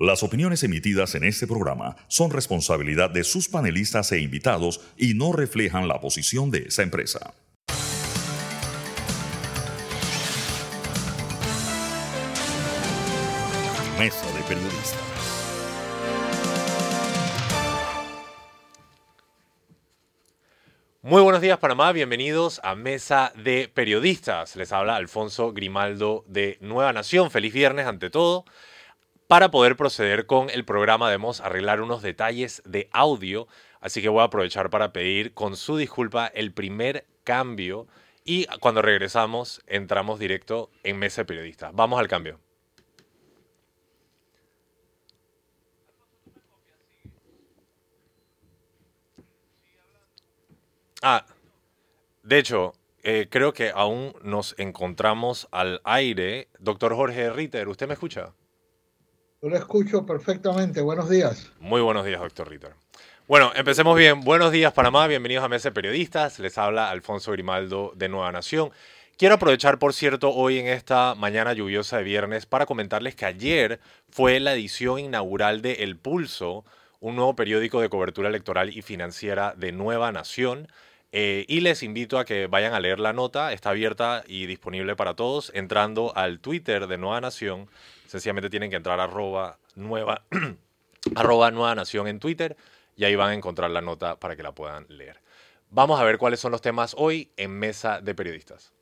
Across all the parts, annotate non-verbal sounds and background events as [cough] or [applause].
Las opiniones emitidas en este programa son responsabilidad de sus panelistas e invitados y no reflejan la posición de esa empresa. Mesa de Periodistas. Muy buenos días Panamá, bienvenidos a Mesa de Periodistas. Les habla Alfonso Grimaldo de Nueva Nación. Feliz viernes ante todo. Para poder proceder con el programa debemos arreglar unos detalles de audio, así que voy a aprovechar para pedir con su disculpa el primer cambio y cuando regresamos entramos directo en Mesa de Periodistas. Vamos al cambio. Ah, de hecho, eh, creo que aún nos encontramos al aire. Doctor Jorge Ritter, ¿usted me escucha? Lo escucho perfectamente. Buenos días. Muy buenos días, doctor Ritter. Bueno, empecemos bien. Buenos días, Panamá. Bienvenidos a Mesa Periodistas. Les habla Alfonso Grimaldo de Nueva Nación. Quiero aprovechar, por cierto, hoy en esta mañana lluviosa de viernes para comentarles que ayer fue la edición inaugural de El Pulso, un nuevo periódico de cobertura electoral y financiera de Nueva Nación. Eh, y les invito a que vayan a leer la nota, está abierta y disponible para todos, entrando al Twitter de Nueva Nación. Sencillamente tienen que entrar a nueva, [clears throat] nueva nación en Twitter y ahí van a encontrar la nota para que la puedan leer. Vamos a ver cuáles son los temas hoy en Mesa de Periodistas.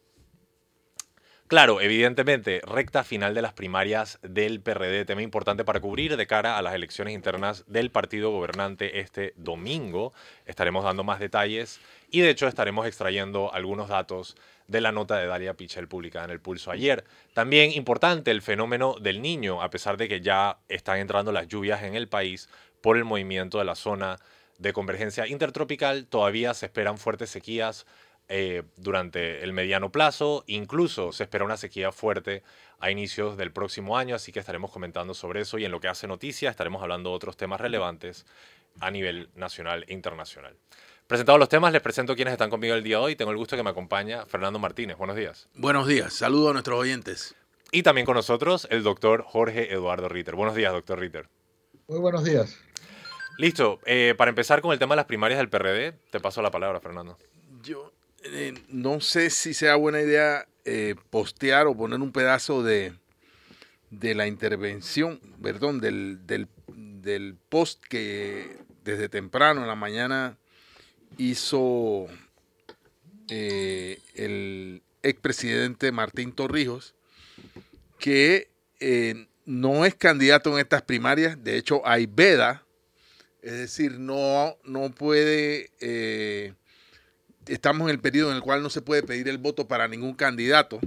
Claro, evidentemente, recta final de las primarias del PRD, tema importante para cubrir de cara a las elecciones internas del partido gobernante este domingo. Estaremos dando más detalles y de hecho estaremos extrayendo algunos datos de la nota de Dalia Pichel publicada en el Pulso ayer. También importante el fenómeno del niño, a pesar de que ya están entrando las lluvias en el país por el movimiento de la zona de convergencia intertropical, todavía se esperan fuertes sequías eh, durante el mediano plazo. Incluso se espera una sequía fuerte a inicios del próximo año, así que estaremos comentando sobre eso y en lo que hace noticia estaremos hablando de otros temas relevantes a nivel nacional e internacional. Presentados los temas, les presento quienes están conmigo el día de hoy. Tengo el gusto que me acompaña Fernando Martínez. Buenos días. Buenos días. Saludos a nuestros oyentes. Y también con nosotros el doctor Jorge Eduardo Ritter. Buenos días, doctor Ritter. Muy buenos días. Listo. Eh, para empezar con el tema de las primarias del PRD, te paso la palabra, Fernando. Yo eh, no sé si sea buena idea eh, postear o poner un pedazo de, de la intervención, perdón, del, del, post que desde temprano en la mañana hizo eh, el expresidente Martín Torrijos, que eh, no es candidato en estas primarias, de hecho hay veda, es decir, no, no puede, estamos en el periodo en el cual no se puede pedir el voto para ningún candidato,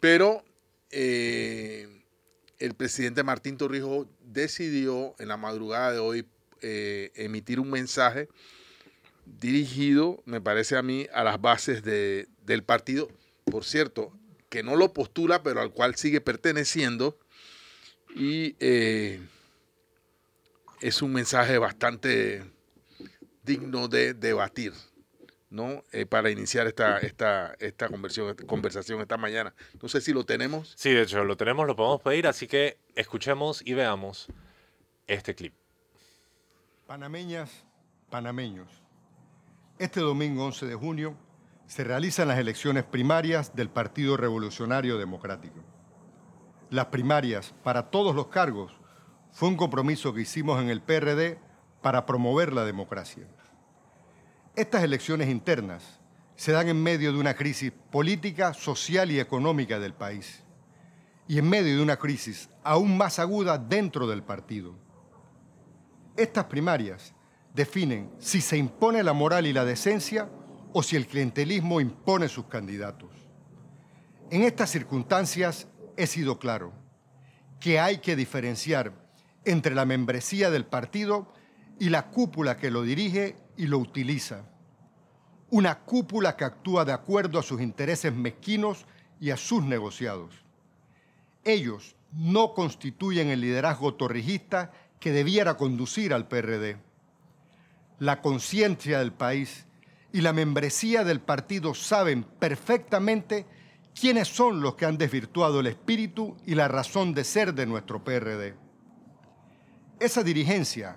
pero el presidente Martín Torrijos decidió en la madrugada de hoy emitir un mensaje dirigido, me parece a mí, a las bases de, del partido, por cierto, que no lo postula, pero al cual sigue perteneciendo. Y eh, es un mensaje bastante digno de debatir, ¿no? Eh, para iniciar esta, esta, esta conversión, conversación esta mañana. No sé si lo tenemos. Sí, de hecho, lo tenemos, lo podemos pedir, así que escuchemos y veamos este clip. Panameñas, panameños. Este domingo 11 de junio se realizan las elecciones primarias del Partido Revolucionario Democrático. Las primarias para todos los cargos fue un compromiso que hicimos en el PRD para promover la democracia. Estas elecciones internas se dan en medio de una crisis política, social y económica del país y en medio de una crisis aún más aguda dentro del partido. Estas primarias definen si se impone la moral y la decencia o si el clientelismo impone sus candidatos. En estas circunstancias he sido claro que hay que diferenciar entre la membresía del partido y la cúpula que lo dirige y lo utiliza. Una cúpula que actúa de acuerdo a sus intereses mezquinos y a sus negociados. Ellos no constituyen el liderazgo torrijista que debiera conducir al PRD la conciencia del país y la membresía del partido saben perfectamente quiénes son los que han desvirtuado el espíritu y la razón de ser de nuestro PRD. Esa dirigencia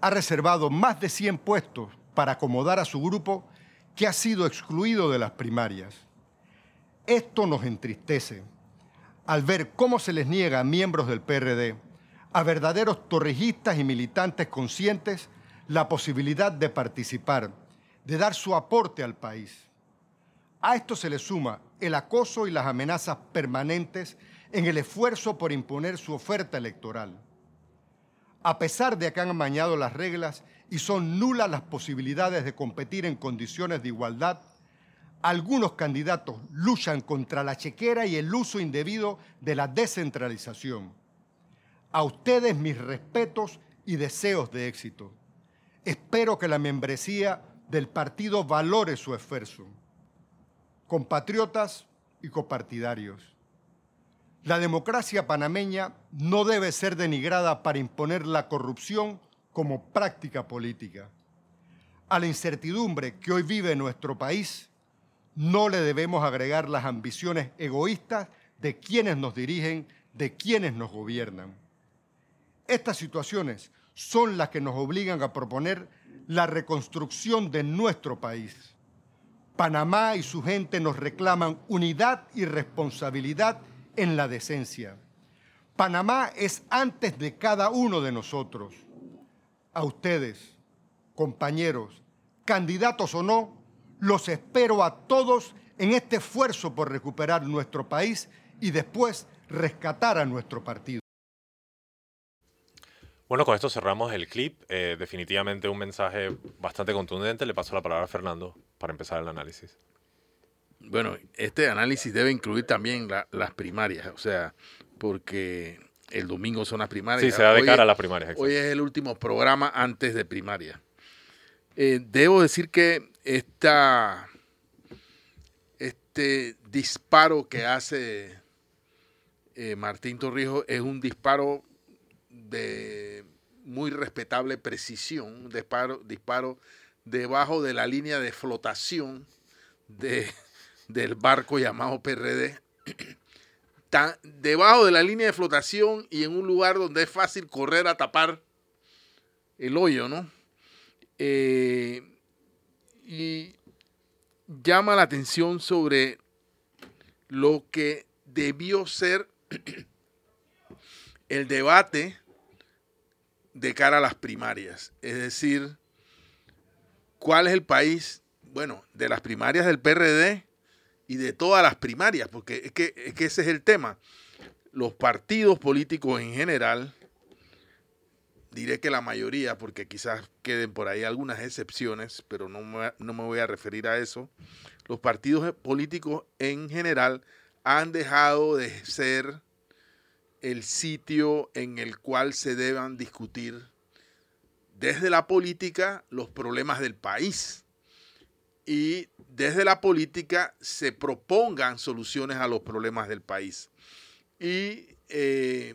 ha reservado más de 100 puestos para acomodar a su grupo que ha sido excluido de las primarias. Esto nos entristece al ver cómo se les niega a miembros del PRD, a verdaderos torrijistas y militantes conscientes, la posibilidad de participar, de dar su aporte al país. A esto se le suma el acoso y las amenazas permanentes en el esfuerzo por imponer su oferta electoral. A pesar de que han amañado las reglas y son nulas las posibilidades de competir en condiciones de igualdad, algunos candidatos luchan contra la chequera y el uso indebido de la descentralización. A ustedes mis respetos y deseos de éxito. Espero que la membresía del partido valore su esfuerzo. Compatriotas y copartidarios. La democracia panameña no debe ser denigrada para imponer la corrupción como práctica política. A la incertidumbre que hoy vive nuestro país, no le debemos agregar las ambiciones egoístas de quienes nos dirigen, de quienes nos gobiernan. Estas situaciones son las que nos obligan a proponer la reconstrucción de nuestro país. Panamá y su gente nos reclaman unidad y responsabilidad en la decencia. Panamá es antes de cada uno de nosotros. A ustedes, compañeros, candidatos o no, los espero a todos en este esfuerzo por recuperar nuestro país y después rescatar a nuestro partido. Bueno, con esto cerramos el clip. Eh, definitivamente un mensaje bastante contundente. Le paso la palabra a Fernando para empezar el análisis. Bueno, este análisis debe incluir también las primarias, o sea, porque el domingo son las primarias. Sí, se da de cara a las primarias. Hoy es el último programa antes de primaria. Eh, debo decir que esta, este disparo que hace eh, Martín Torrijos es un disparo de muy respetable precisión, un disparo, disparo debajo de la línea de flotación de, del barco llamado PRD, debajo de la línea de flotación y en un lugar donde es fácil correr a tapar el hoyo, ¿no? Eh, y llama la atención sobre lo que debió ser [clears throat] el debate de cara a las primarias. Es decir, ¿cuál es el país? Bueno, de las primarias del PRD y de todas las primarias, porque es que, ese es el tema. Los partidos políticos en general, diré que la mayoría, porque quizás queden por ahí algunas excepciones, pero no me, no me voy a referir a eso, los partidos políticos en general han dejado de ser el sitio en el cual se deban discutir desde la política los problemas del país y desde la política se propongan soluciones a los problemas del país. Y eh,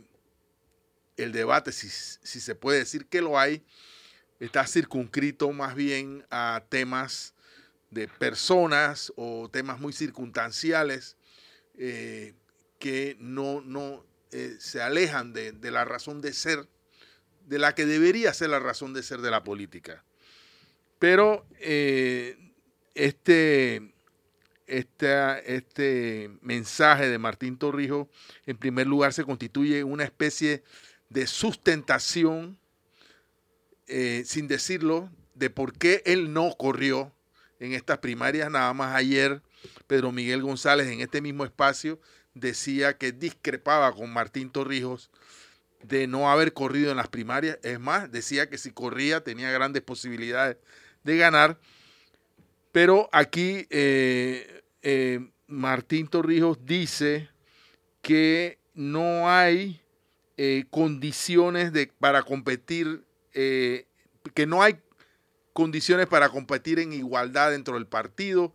el debate, si, se puede decir que lo hay, está circunscrito más bien a temas de personas o temas muy circunstanciales eh, que no, no eh, se alejan de, de, la razón de ser, de la que debería ser la razón de ser de la política. Pero este, este mensaje de Martín Torrijos, en primer lugar, se constituye una especie de sustentación, eh, sin decirlo, de por qué él no corrió en estas primarias. Nada más ayer, Pedro Miguel González, en este mismo espacio, decía que discrepaba con Martín Torrijos de no haber corrido en las primarias. Es más, decía que si corría tenía grandes posibilidades de ganar pero aquí eh, eh, Martín Torrijos dice que no hay eh, condiciones para competir, que no hay condiciones para competir en igualdad dentro del partido,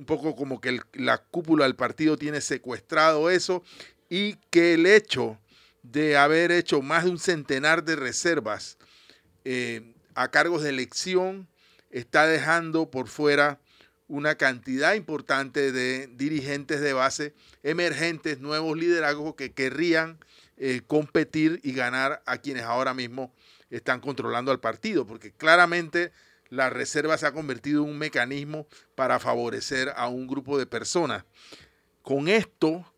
un poco como que la cúpula del partido tiene secuestrado eso y que el hecho de haber hecho más de un centenar de reservas a cargos de elección está dejando por fuera una cantidad importante de dirigentes de base emergentes, nuevos liderazgos que querrían eh, competir y ganar a quienes ahora mismo están controlando al partido, porque claramente la reserva se ha convertido en un mecanismo para favorecer a un grupo de personas. Con esto,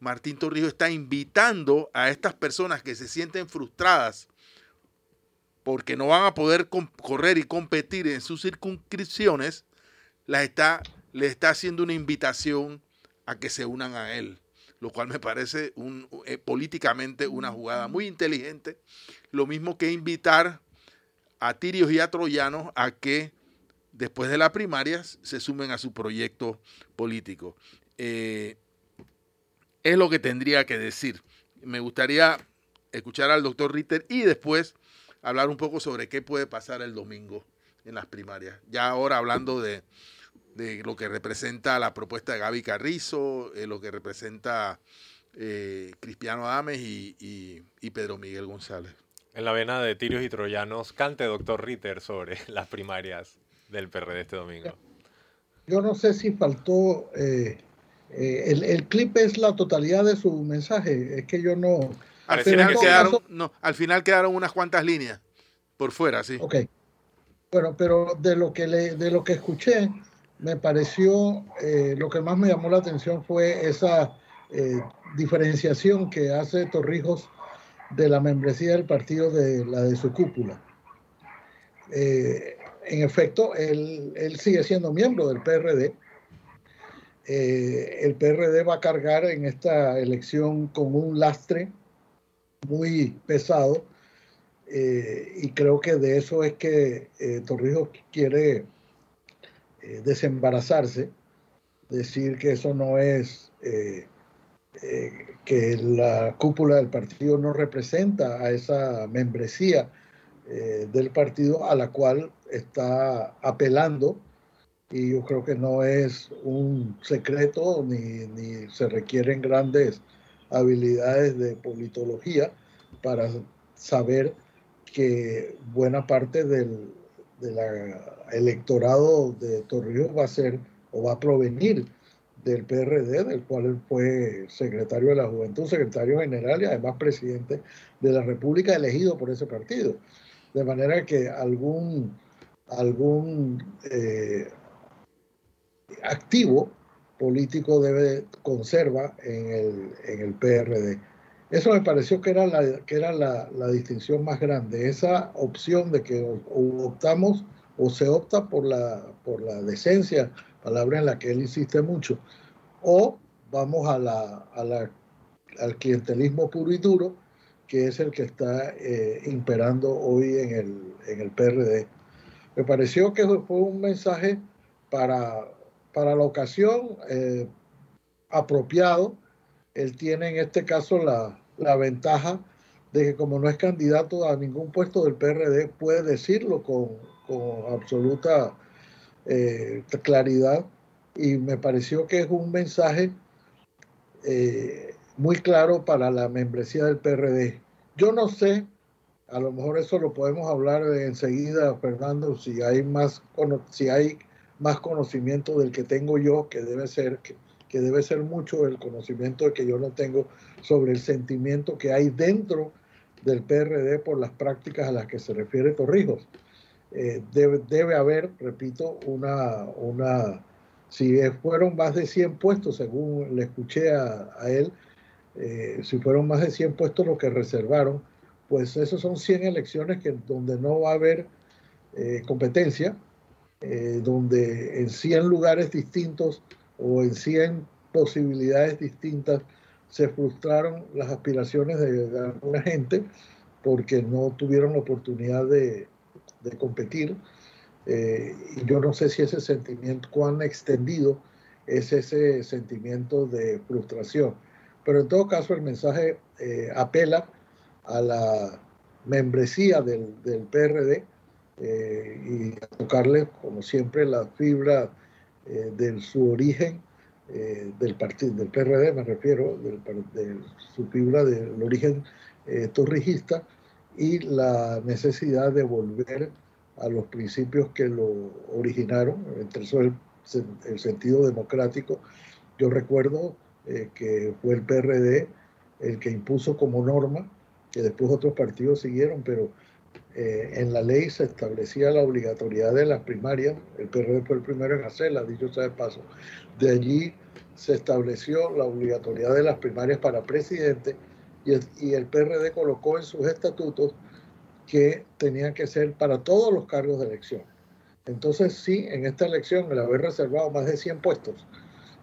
Martín Torrijos está invitando a estas personas que se sienten frustradas porque no van a poder correr y competir en sus circunscripciones, las está, le está haciendo una invitación a que se unan a él, lo cual me parece un, eh, políticamente una jugada muy inteligente, lo mismo que invitar a tirios y a troyanos a que después de las primarias se sumen a su proyecto político. Eh, es lo que tendría que decir. Me gustaría escuchar al doctor Ritter y después hablar un poco sobre qué puede pasar el domingo en las primarias. Ya ahora hablando de, lo que representa la propuesta de Gaby Carrizo, eh, lo que representa eh, Cristiano Adames y Pedro Miguel González. En la vena de tirios y troyanos, cante doctor Ritter sobre [laughs] las primarias del PRD este domingo. Yo no sé si faltó, eh, eh, el, clip es la totalidad de su mensaje, es que yo no... Al final, quedaron, no, al final quedaron unas cuantas líneas por fuera, sí. Ok. Bueno, pero de lo que, le, de lo que escuché, me pareció, eh, lo que más me llamó la atención fue esa diferenciación que hace Torrijos de la membresía del partido de la de su cúpula. Eh, en efecto, él, sigue siendo miembro del PRD. Eh, el PRD va a cargar en esta elección con un lastre muy pesado eh, y creo que de eso es que Torrijos quiere desembarazarse, decir que eso no es eh, que la cúpula del partido no representa a esa membresía eh, del partido a la cual está apelando y yo creo que no es un secreto ni, ni se requieren grandes habilidades de politología para saber que buena parte del, del electorado de Torrijos va a ser o va a provenir del PRD, del cual él fue secretario de la Juventud, secretario general y además presidente de la República elegido por ese partido. De manera que algún, algún eh, activo político debe conserva en el, en el PRD. Eso me pareció que era, la, que era la, la, distinción más grande, esa opción de que optamos o se opta por la, por la decencia palabra en la que él insiste mucho, o vamos a la, al clientelismo puro y duro, que es el que está eh, imperando hoy en el, en el PRD. Me pareció que fue un mensaje para, para la ocasión eh, apropiado. Él tiene en este caso la, la ventaja de que como no es candidato a ningún puesto del PRD, puede decirlo con, con absoluta eh, claridad y me pareció que es un mensaje eh, muy claro para la membresía del PRD. Yo no sé, a lo mejor eso lo podemos hablar enseguida, Fernando, si hay más, si hay más conocimiento del que tengo yo, que debe ser que, que debe ser mucho el conocimiento que yo no tengo sobre el sentimiento que hay dentro del PRD por las prácticas a las que se refiere Torrijos. Eh, debe, debe, haber, repito, una, una, si fueron más de 100 puestos, según le escuché a, él, eh, si fueron más de 100 puestos los que reservaron, pues esos son 100 elecciones que, donde no va a haber eh, competencia, donde en 100 lugares distintos o en 100 posibilidades distintas se frustraron las aspiraciones de, alguna gente porque no tuvieron la oportunidad de, de competir. Eh, y yo no sé si ese sentimiento, cuán extendido es ese sentimiento de frustración. Pero en todo caso el mensaje eh, apela a la membresía del PRD eh, y a tocarle, como siempre, la fibra de su origen, del partido, del PRD me refiero, de su fibra del origen torrijista, y la necesidad de volver a los principios que lo originaron, entre eso el, el sentido democrático. Yo recuerdo eh, que fue el PRD el que impuso como norma, que después otros partidos siguieron, pero eh, en la ley se establecía la obligatoriedad de las primarias, el PRD fue el primero en hacerla, dicho sea de paso. De allí se estableció la obligatoriedad de las primarias para presidente y el, PRD colocó en sus estatutos que tenían que ser para todos los cargos de elección. Entonces sí, en esta elección el haber reservado más de 100 puestos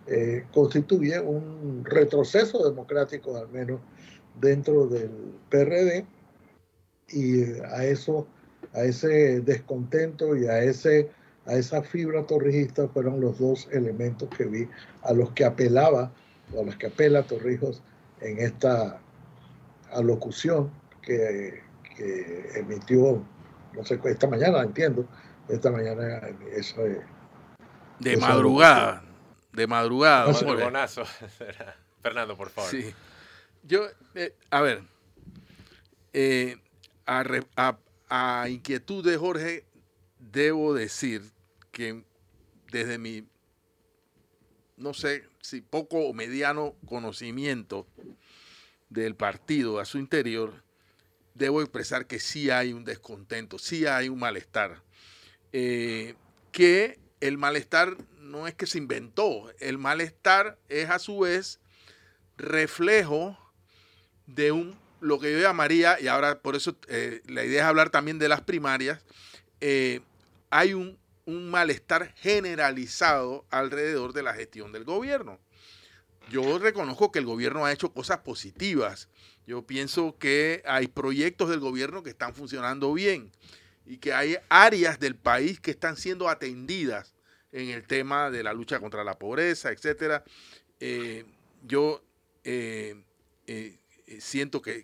eh, constituye un retroceso democrático al menos dentro del PRD y a eso, a ese descontento y a ese a esa fibra torrijista fueron los dos elementos que vi a los que apelaba, a los que apela Torrijos en esta alocución que, emitió, no sé, esta mañana, entiendo, esta mañana eso de madrugada, de madrugada. [laughs] Fernando, por favor. Sí. Yo, eh, a ver, eh, a, inquietud de Jorge, debo decir que desde mi, no sé si poco o mediano conocimiento del partido a su interior, debo expresar que sí hay un descontento, sí hay un malestar. Eh, que el malestar no es que se inventó, el malestar es a su vez reflejo de un lo que yo llamaría, y ahora por eso eh, la idea es hablar también de las primarias, eh, hay un, un, malestar generalizado alrededor de la gestión del gobierno. Yo reconozco que el gobierno ha hecho cosas positivas. Yo pienso que hay proyectos del gobierno que están funcionando bien y que hay áreas del país que están siendo atendidas en el tema de la lucha contra la pobreza, etcétera. Eh, yo siento que,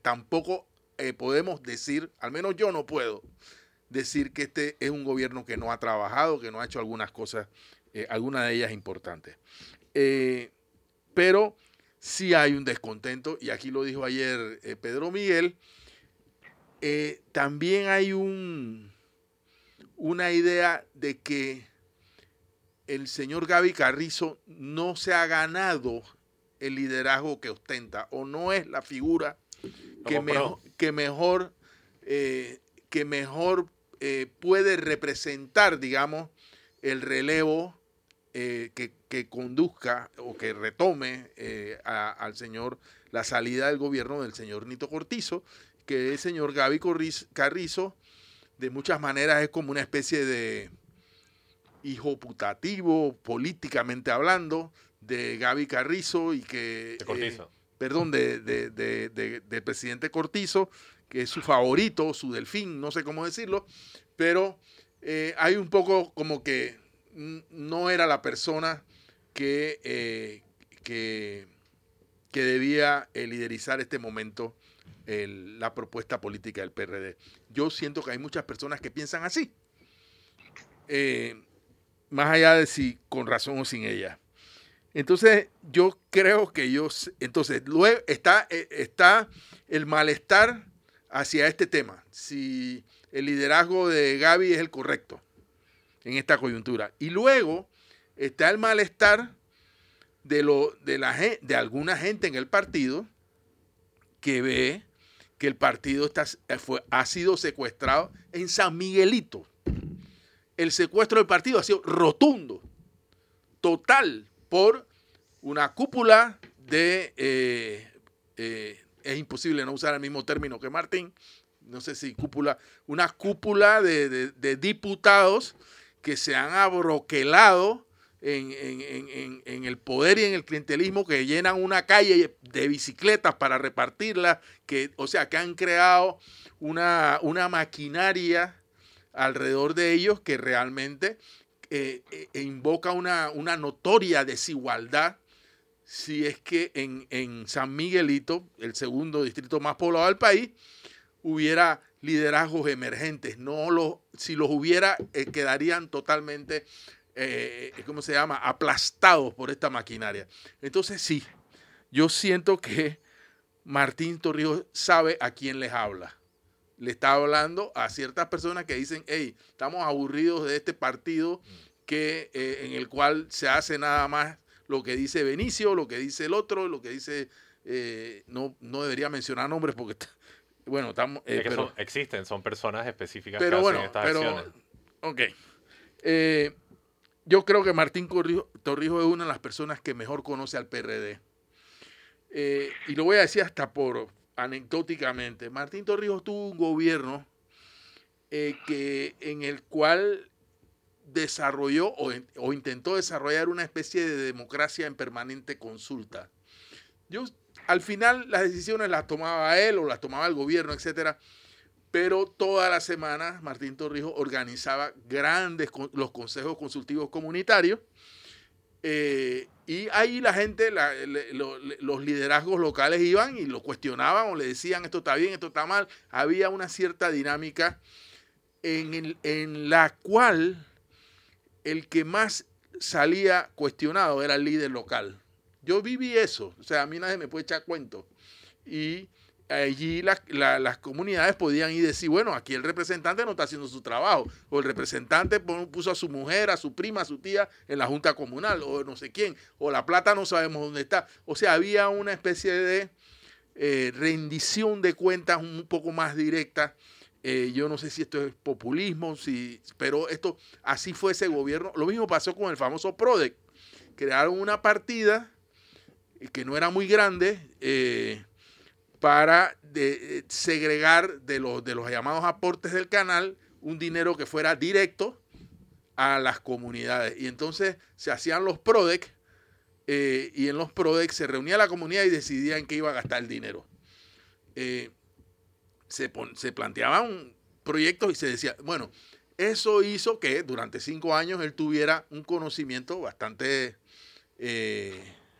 tampoco eh, podemos decir, al menos yo no puedo decir que este es un gobierno que no ha trabajado, que no ha hecho algunas cosas, eh, algunas de ellas importantes. pero sí hay un descontento, y aquí lo dijo ayer Pedro Miguel, también hay un, una idea de que el señor Gaby Carrizo no se ha ganado el liderazgo que ostenta o no es la figura que, mejor, que mejor, eh, que mejor eh, puede representar, digamos, el relevo eh, que, conduzca o que retome al señor la salida del gobierno del señor Nito Cortizo, que el señor Gaby Carrizo de muchas maneras es como una especie de hijo putativo, políticamente hablando, de Gaby Carrizo y que... Eh, perdón, de, del presidente Cortizo, que es su favorito, su delfín, no sé cómo decirlo, pero eh, hay un poco como que no era la persona que, eh, que, que, debía liderizar este momento la propuesta política del PRD. Yo siento que hay muchas personas que piensan así, más allá de si con razón o sin ella. Entonces, yo creo que yo, entonces, luego está, eh, está el malestar hacia este tema, si el liderazgo de Gaby es el correcto en esta coyuntura. Y luego está el malestar de, lo, de, la, de alguna gente en el partido que ve que el partido está, fue, ha sido secuestrado en San Miguelito. El secuestro del partido ha sido rotundo, total, por una cúpula de, eh, eh, es imposible no usar el mismo término que Martín, no sé si cúpula, una cúpula de, diputados que se han abroquelado en, el poder y en el clientelismo, que llenan una calle de bicicletas para repartirlas, que, o sea, que han creado una, una maquinaria alrededor de ellos que realmente eh, eh, e invoca una, una, notoria desigualdad si es que en, San Miguelito, el segundo distrito más poblado del país, hubiera liderazgos emergentes. No los, si los hubiera, eh, quedarían totalmente, ¿cómo se llama?, aplastados por esta maquinaria. Entonces sí, yo siento que Martín Torrijos sabe a quién les habla le está hablando a ciertas personas que dicen, hey, estamos aburridos de este partido que, eh, en el cual se hace nada más lo que dice Benicio, lo que dice el otro, lo que dice eh, no, no debería mencionar nombres porque, bueno, estamos... Es eh, que pero, son- existen, son personas específicas pero que bueno, hacen estas pero, acciones. ok. Yo creo que Martín Torrijos es una de las personas que mejor conoce al PRD. Y lo voy a decir hasta por anecdóticamente. Martín Torrijos tuvo un gobierno eh, que, en el cual desarrolló o, o intentó desarrollar una especie de democracia en permanente consulta. Yo, al final las decisiones las tomaba él o las tomaba el gobierno, etcétera, pero todas las semanas Martín Torrijos organizaba grandes los consejos consultivos comunitarios eh, y ahí la gente, los liderazgos locales iban y lo cuestionaban o le decían esto está bien, esto está mal. Había una cierta dinámica en, el- en la cual el que más salía cuestionado era el líder local. Yo viví eso, o sea, a mí nadie me puede echar cuento. Y allí las- la- las comunidades podían ir y decir, bueno, aquí el representante no está haciendo su trabajo, o el representante puso a su mujer, a su prima, a su tía en la junta comunal, o no sé quién, o la plata no sabemos dónde está. O sea, había una especie de eh, rendición de cuentas un poco más directa. Eh, yo no sé si esto es populismo, si, pero esto así fue ese gobierno. Lo mismo pasó con el famoso PRODEC. Crearon una partida eh, que no era muy grande para de- eh, segregar de los, de los llamados aportes del canal un dinero que fuera directo a las comunidades. Y entonces se hacían los PRODEC eh, y en los PRODEC se reunía la comunidad y decidía en qué iba a gastar el dinero. Eh, se, planteaban proyectos y se decía, bueno, eso hizo que durante cinco años él tuviera un conocimiento bastante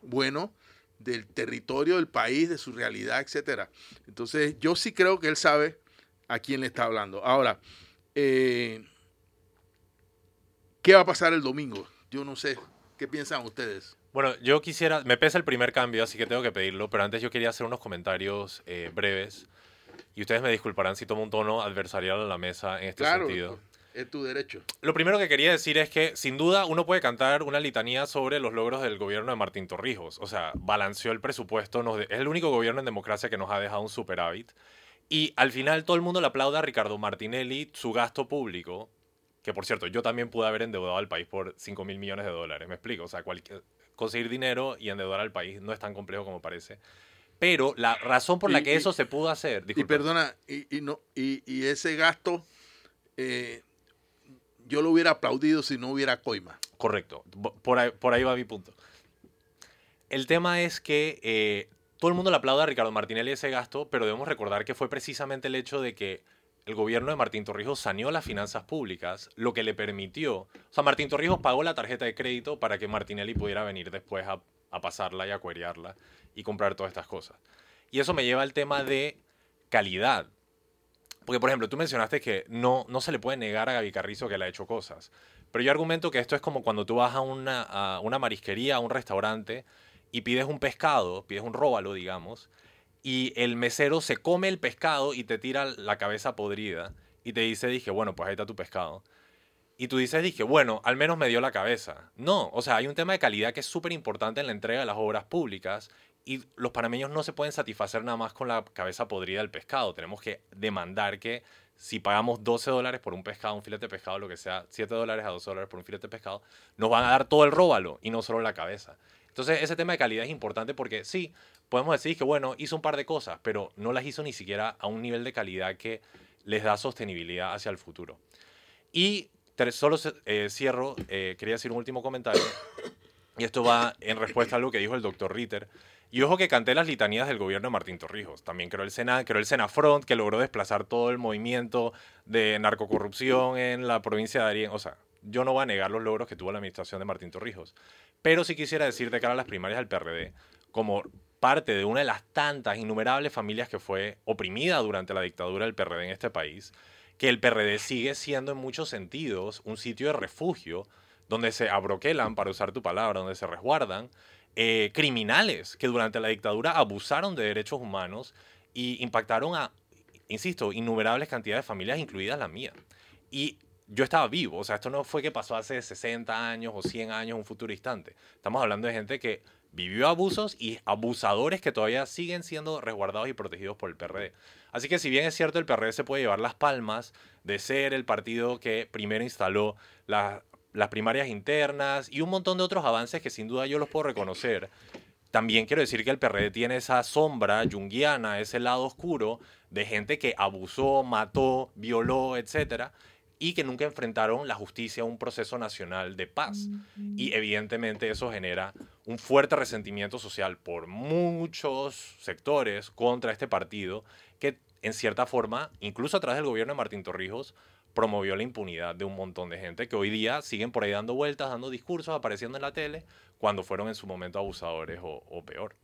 bueno del territorio, del país, de su realidad, etcétera. Entonces, yo sí creo que él sabe a quién le está hablando. Ahora, eh, ¿qué va a pasar el domingo? Yo no sé. ¿Qué piensan ustedes? Bueno, yo quisiera, me pesa el primer cambio, así que tengo que pedirlo, pero antes yo quería hacer unos comentarios eh, breves y ustedes me disculparán si tomo un tono adversarial a la mesa en este Claro, sentido. Es tu derecho. Lo primero que quería decir es que, sin duda, uno puede cantar una litanía sobre los logros del gobierno de Martín Torrijos. O sea, balanceó el presupuesto, nos de- es el único gobierno en democracia que nos ha dejado un superávit. Y al final todo el mundo le aplauda a Ricardo Martinelli su gasto público, que por cierto, yo también pude haber endeudado al país por 5 mil millones de dólares, me explico. O sea, cualquier- conseguir dinero y endeudar al país no es tan complejo como parece. Pero la razón por la que y- eso se pudo hacer... Y perdona, y, y no, y, y ese gasto, eh, yo lo hubiera aplaudido si no hubiera coima. Correcto. Por ahí, por ahí va mi punto. El tema es que eh, todo el mundo le aplaude a Ricardo Martinelli ese gasto, pero debemos recordar que fue precisamente el hecho de que el gobierno de Martín Torrijos saneó las finanzas públicas, lo que le permitió... O sea, Martín Torrijos pagó la tarjeta de crédito para que Martinelli pudiera venir después a, a pasarla y a cuerearla y comprar todas estas cosas. Y eso me lleva al tema de calidad. Porque, por ejemplo, tú mencionaste que no, no se le puede negar a Gaby Carrizo que le ha hecho cosas. Pero yo argumento que esto es como cuando tú vas a una, a una marisquería, a un restaurante, y pides un pescado, pides un róbalo, digamos, y el mesero se come el pescado y te tira la cabeza podrida y te dice, dije, bueno, pues ahí está tu pescado. Y tú dices, dije, bueno, al menos me dio la cabeza. No, o sea, hay un tema de calidad que es súper importante en la entrega de las obras públicas y los panameños no se pueden satisfacer nada más con la cabeza podrida del pescado. Tenemos que demandar que si pagamos 12 dólares por un pescado, un filete de pescado, lo que sea, 7 dólares a 12 dólares por un filete de pescado, nos van a dar todo el róbalo y no solo la cabeza. Entonces, ese tema de calidad es importante porque sí, podemos decir que, bueno, hizo un par de cosas, pero no las hizo ni siquiera a un nivel de calidad que les da sostenibilidad hacia el futuro. Y solo eh, cierro, eh, quería decir un último comentario, y esto va en respuesta a lo que dijo el doctor Ritter. Y ojo que canté las litanías del gobierno de Martín Torrijos. También creó el Sena, creó el Senafront, que logró desplazar todo el movimiento de narcocorrupción en la provincia de Darien. O sea, yo no voy a negar los logros que tuvo la administración de Martín Torrijos. Pero sí quisiera decir de cara a las primarias del PRD, como parte de una de las tantas innumerables familias que fue oprimida durante la dictadura del PRD en este país, que el PRD sigue siendo en muchos sentidos un sitio de refugio donde se abroquelan, para usar tu palabra, donde se resguardan eh, criminales que durante la dictadura abusaron de derechos humanos y impactaron a, insisto, innumerables cantidades de familias, incluidas la mía. Y yo estaba vivo, o sea, esto no fue que pasó hace 60 años o 100 años, un futuro instante. Estamos hablando de gente que vivió abusos y abusadores que todavía siguen siendo resguardados y protegidos por el PRD. Así que si bien es cierto el PRD se puede llevar las palmas de ser el partido que primero instaló las primarias internas y un montón de otros avances que sin duda yo los puedo reconocer, también quiero decir que el PRD tiene esa sombra junguiana, ese lado oscuro de gente que abusó, mató, violó, etcétera, y que nunca enfrentaron la justicia a un proceso nacional de paz. Y evidentemente eso genera un fuerte resentimiento social por muchos sectores contra este partido que en cierta forma, incluso a través del gobierno de Martín Torrijos, promovió la impunidad de un montón de gente que hoy día siguen por ahí dando vueltas, dando discursos, apareciendo en la tele, cuando fueron en su momento abusadores o, o peor.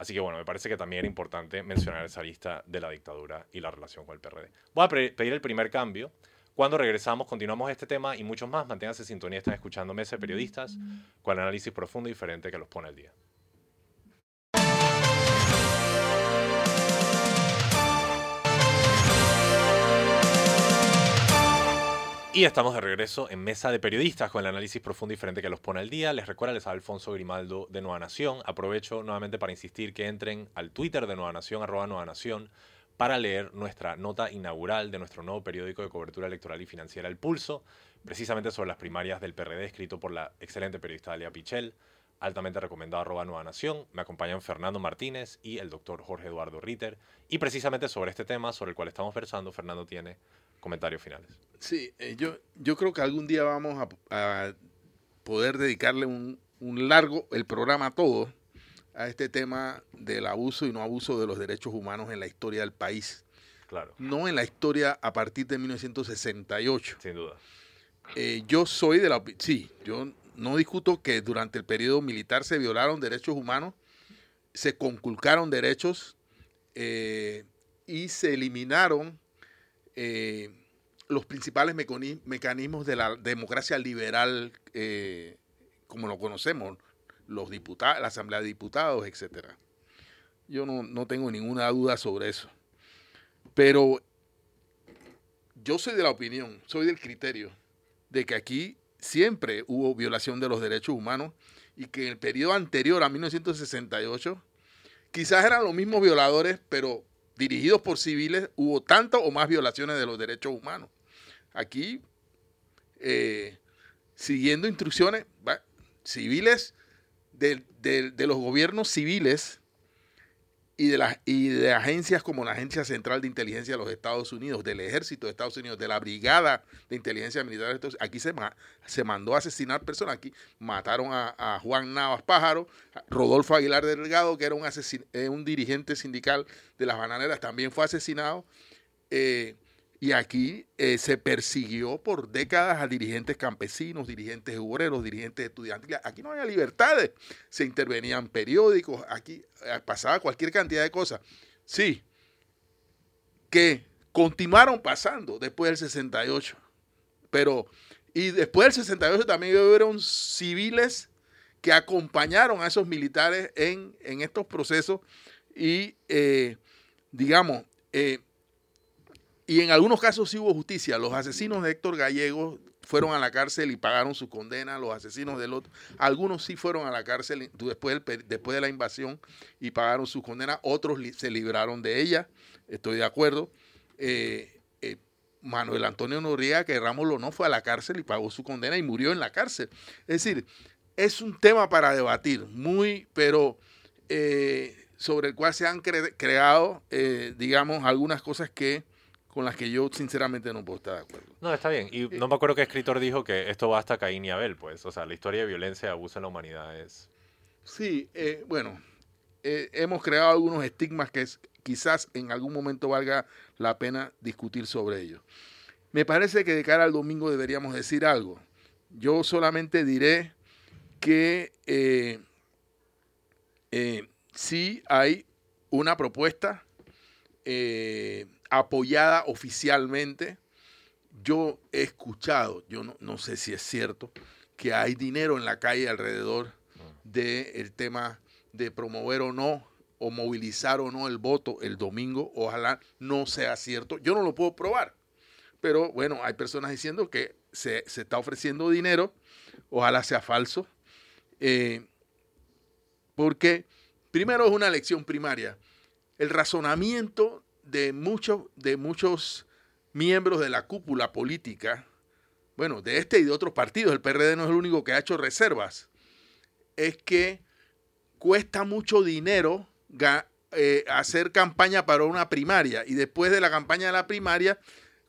Así que bueno, me parece que también era importante mencionar esa lista de la dictadura y la relación con el PRD. Voy a pedir el primer cambio. Cuando regresamos, continuamos este tema y muchos más. Manténganse en sintonía, están escuchando Mesa de Periodistas con el análisis profundo y diferente que los pone al día. Y estamos de regreso en Mesa de Periodistas con el análisis profundo y diferente que los pone al día. Les recuerda, les Alfonso Grimaldo de Nueva Nación. Aprovecho nuevamente para insistir que entren al Twitter de Nueva Nación, arroba Nueva Nación, para leer nuestra nota inaugural de nuestro nuevo periódico de cobertura electoral y financiera El Pulso, precisamente sobre las primarias del PRD, escrito por la excelente periodista Dalia Pichel, altamente recomendado arroba Nueva Nación. Me acompañan Fernando Martínez y el doctor Jorge Eduardo Ritter. Y precisamente sobre este tema sobre el cual estamos versando, Fernando tiene comentarios finales. Sí, eh, yo, yo creo que algún día vamos a, poder dedicarle un, largo, el programa todo, a este tema del abuso y no abuso de los derechos humanos en la historia del país. Claro. No en la historia a partir de 1968. Sin duda. Eh, yo soy de la... Sí, yo no discuto que durante el periodo militar se violaron derechos humanos, se conculcaron derechos eh, y se eliminaron eh, los principales mecanismos de la democracia liberal eh, como lo conocemos, los diputados, la Asamblea de Diputados, etcétera. Yo no, tengo ninguna duda sobre eso. Pero yo soy de la opinión, soy del criterio de que aquí siempre hubo violación de los derechos humanos y que en el periodo anterior a 1968 quizás eran los mismos violadores, pero dirigidos por civiles, hubo tantas o más violaciones de los derechos humanos. Aquí, eh, siguiendo instrucciones civiles de, de, los gobiernos civiles y de, las, y de agencias como la Agencia Central de Inteligencia de los Estados Unidos, del Ejército de Estados Unidos, de la Brigada de Inteligencia Militar de Estados Unidos. Aquí se, se mandó a asesinar personas. Aquí mataron a, Juan Navas Pájaro, Rodolfo Aguilar Delgado, que era un, eh, un dirigente sindical de las bananeras, también fue asesinado. Eh, y aquí eh, se persiguió por décadas a dirigentes campesinos, dirigentes obreros, dirigentes estudiantiles. Aquí no había libertades. Se intervenían periódicos, aquí eh, pasaba cualquier cantidad de cosas. Sí, que continuaron pasando después del 68. Pero, y después del 68 también hubieron civiles que acompañaron a esos militares en, estos procesos y, eh, digamos, y en algunos casos sí hubo justicia. Los asesinos de Héctor Gallego fueron a la cárcel y pagaron su condena. Los asesinos del otro, algunos sí fueron a la cárcel después, después de la invasión y pagaron su condena. Otros se libraron de ella. Estoy de acuerdo. Eh, eh, Manuel Antonio Noriega, que Ramos no fue a la cárcel y pagó su condena y murió en la cárcel. Es decir, es un tema para debatir, muy, pero eh, sobre el cual se han creado, digamos, algunas cosas que con las que yo sinceramente no puedo estar de acuerdo. No, está bien. Y no me acuerdo qué escritor dijo que esto va hasta Caín y Abel, pues. O sea, la historia de violencia y abuso en la humanidad es... Sí, eh, bueno, eh, hemos creado algunos estigmas que quizás en algún momento valga la pena discutir sobre ellos. Me parece que de cara al domingo deberíamos decir algo. Yo solamente diré que eh, sí hay una propuesta apoyada oficialmente. Yo he escuchado, yo no, sé si es cierto, que hay dinero en la calle alrededor del tema de promover o no, o movilizar o no el voto el domingo. Ojalá no sea cierto. Yo no lo puedo probar. Pero bueno, hay personas diciendo que se, está ofreciendo dinero. Ojalá sea falso. Eh, porque primero es una elección primaria. El razonamiento de muchos, de muchos miembros de la cúpula política, bueno, de este y de otros partidos, el PRD no es el único que ha hecho reservas, es que cuesta mucho dinero eh, hacer campaña para una primaria y después de la campaña de la primaria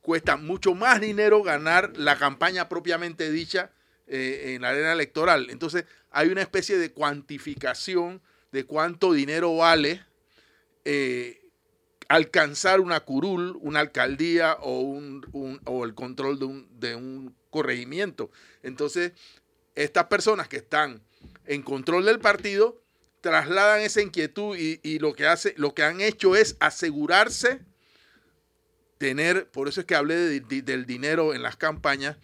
cuesta mucho más dinero ganar la campaña propiamente dicha eh, en la arena electoral. Entonces hay una especie de cuantificación de cuánto dinero vale eh, alcanzar una curul, una alcaldía o, un, o el control de un, de un corregimiento. Entonces, estas personas que están en control del partido trasladan esa inquietud y, lo, que hace, lo que han hecho es asegurarse tener, por eso es que hablé del dinero en las campañas,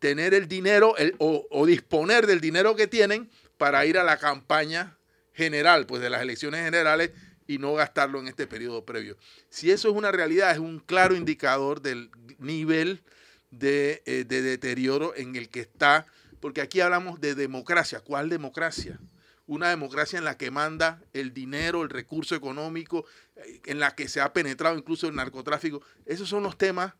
tener el dinero o, disponer del dinero que tienen para ir a la campaña general, pues de las elecciones generales y no gastarlo en este periodo previo. Si eso es una realidad, es un claro indicador del nivel de, eh, de deterioro en el que está, porque aquí hablamos de democracia. ¿Cuál democracia? una democracia en la que manda el dinero, el recurso económico, eh, en la que se ha penetrado incluso el narcotráfico. Esos son los temas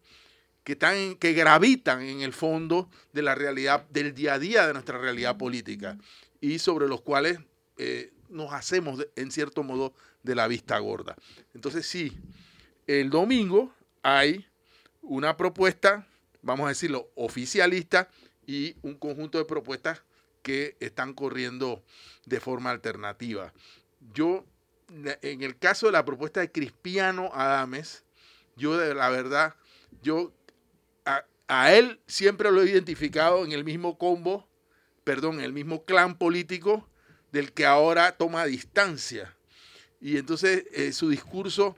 que, están, que gravitan en el fondo de la realidad, del día a día de nuestra realidad política y sobre los cuales eh, nos hacemos, en cierto modo, de la vista gorda. Entonces, sí, el domingo hay una propuesta, vamos a decirlo, oficialista y un conjunto de propuestas que están corriendo de forma alternativa. Yo, en el caso de la propuesta de Cristiano Adames, yo de la verdad, yo a, él siempre lo he identificado en el mismo combo, perdón, en el mismo clan político del que ahora toma distancia. Y entonces eh, su discurso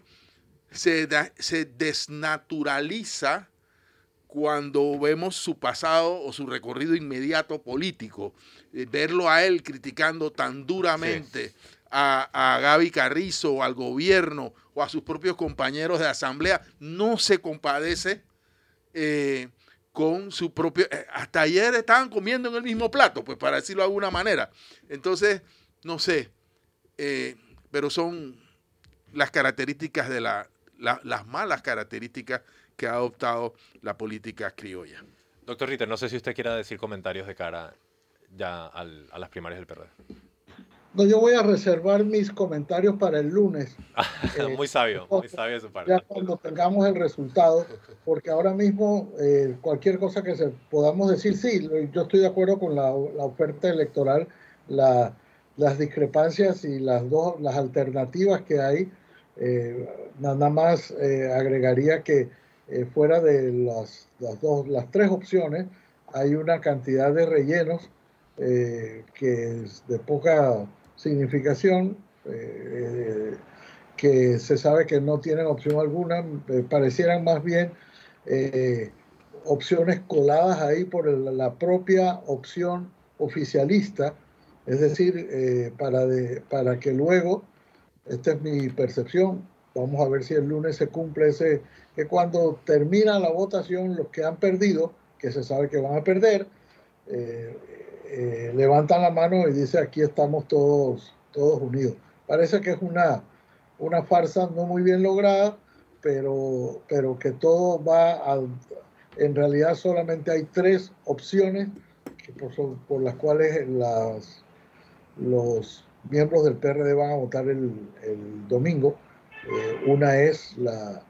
se, se desnaturaliza cuando vemos su pasado o su recorrido inmediato político, eh, verlo a él criticando tan duramente a, a, Gaby Carrizo o al gobierno o a sus propios compañeros de asamblea, no se compadece eh, con su propio... Eh, hasta ayer estaban comiendo en el mismo plato, pues para decirlo de alguna manera. Entonces, no sé, pero son las características de la, las malas características que ha adoptado la política criolla. Doctor Ritter, no sé si usted quiera decir comentarios de cara ya a las primarias del PRD. No, yo voy a reservar mis comentarios para el lunes. [laughs] Eh, muy sabio, muy sabio su parte. Ya cuando tengamos el resultado, porque ahora mismo eh, cualquier cosa que se podamos decir, sí, yo estoy de acuerdo con la, oferta electoral, la, las discrepancias y las dos, las alternativas que hay. Eh, nada más agregaría que eh, fuera de las, las, dos, las tres opciones, hay una cantidad de rellenos eh, que es de poca significación, eh, que se sabe que no tienen opción alguna, parecieran más bien opciones coladas ahí por la propia opción oficialista, es decir, para, de, para que luego, esta es mi percepción, vamos a ver si el lunes se cumple ese, que cuando termina la votación, los que han perdido, que se sabe que van a perder, eh, eh, levantan la mano y dicen aquí estamos todos, todos unidos. Parece que es una, una farsa no muy bien lograda, pero, pero que todo va a... En realidad solamente hay tres opciones por, las cuales las, los miembros del PRD van a votar el, domingo. Eh, una es la,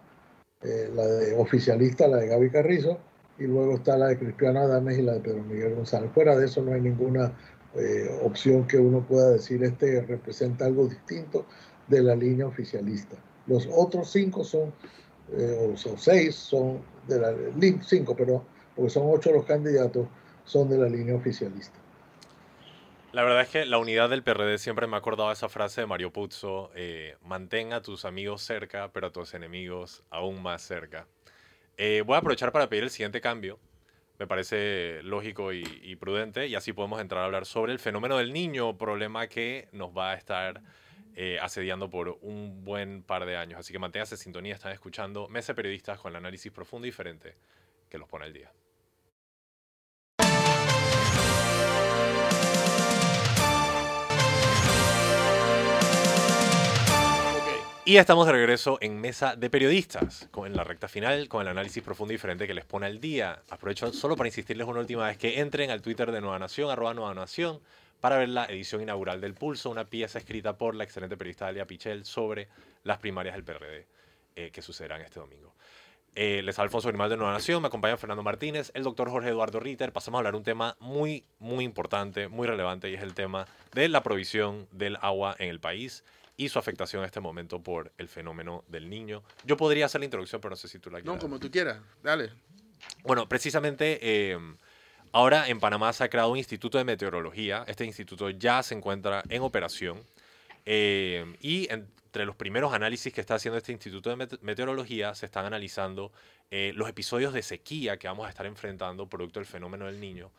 eh, la de oficialista, la de Gaby Carrizo, y luego está la de Cristiano Adames y la de Pedro Miguel González. Fuera de eso no hay ninguna eh, opción que uno pueda decir este representa algo distinto de la línea oficialista. Los otros cinco son, o, seis son de la cinco, pero porque son ocho los candidatos, son de la línea oficialista. La verdad es que la unidad del PRD siempre me ha acordado esa frase de Mario Puzzo, eh, mantén a tus amigos cerca, pero a tus enemigos aún más cerca. Eh, voy a aprovechar para pedir el siguiente cambio, me parece lógico y, prudente, y así podemos entrar a hablar sobre el fenómeno del niño, problema que nos va a estar eh, asediando por un buen par de años. Así que manténgase sintonía, están escuchando Mesa Periodistas con el análisis profundo y diferente que los pone el día. Y estamos de regreso en Mesa de Periodistas, con, en la recta final, con el análisis profundo y diferente que les pone al día. Aprovecho solo para insistirles una última vez que entren al Twitter de Nueva Nación, arroba Nueva Nación, para ver la edición inaugural del Pulso, una pieza escrita por la excelente periodista Dalia Pichel sobre las primarias del PRD eh, que sucederán este domingo. Eh, les habla Alfonso Grimal de Nueva Nación, me acompaña Fernando Martínez, el doctor Jorge Eduardo Ritter. Pasamos a hablar un tema muy, muy importante, muy relevante, y es el tema de la provisión del agua en el país y su afectación en este momento por el fenómeno del niño. Yo podría hacer la introducción, pero no sé si tú la quieres. No, como tú quieras, dale. Bueno, precisamente eh, ahora en Panamá se ha creado un instituto de meteorología. Este instituto ya se encuentra en operación. eh, y entre los primeros análisis que está haciendo este instituto de Mete- meteorología se están analizando eh, los episodios de sequía que vamos a estar enfrentando producto del fenómeno del niño,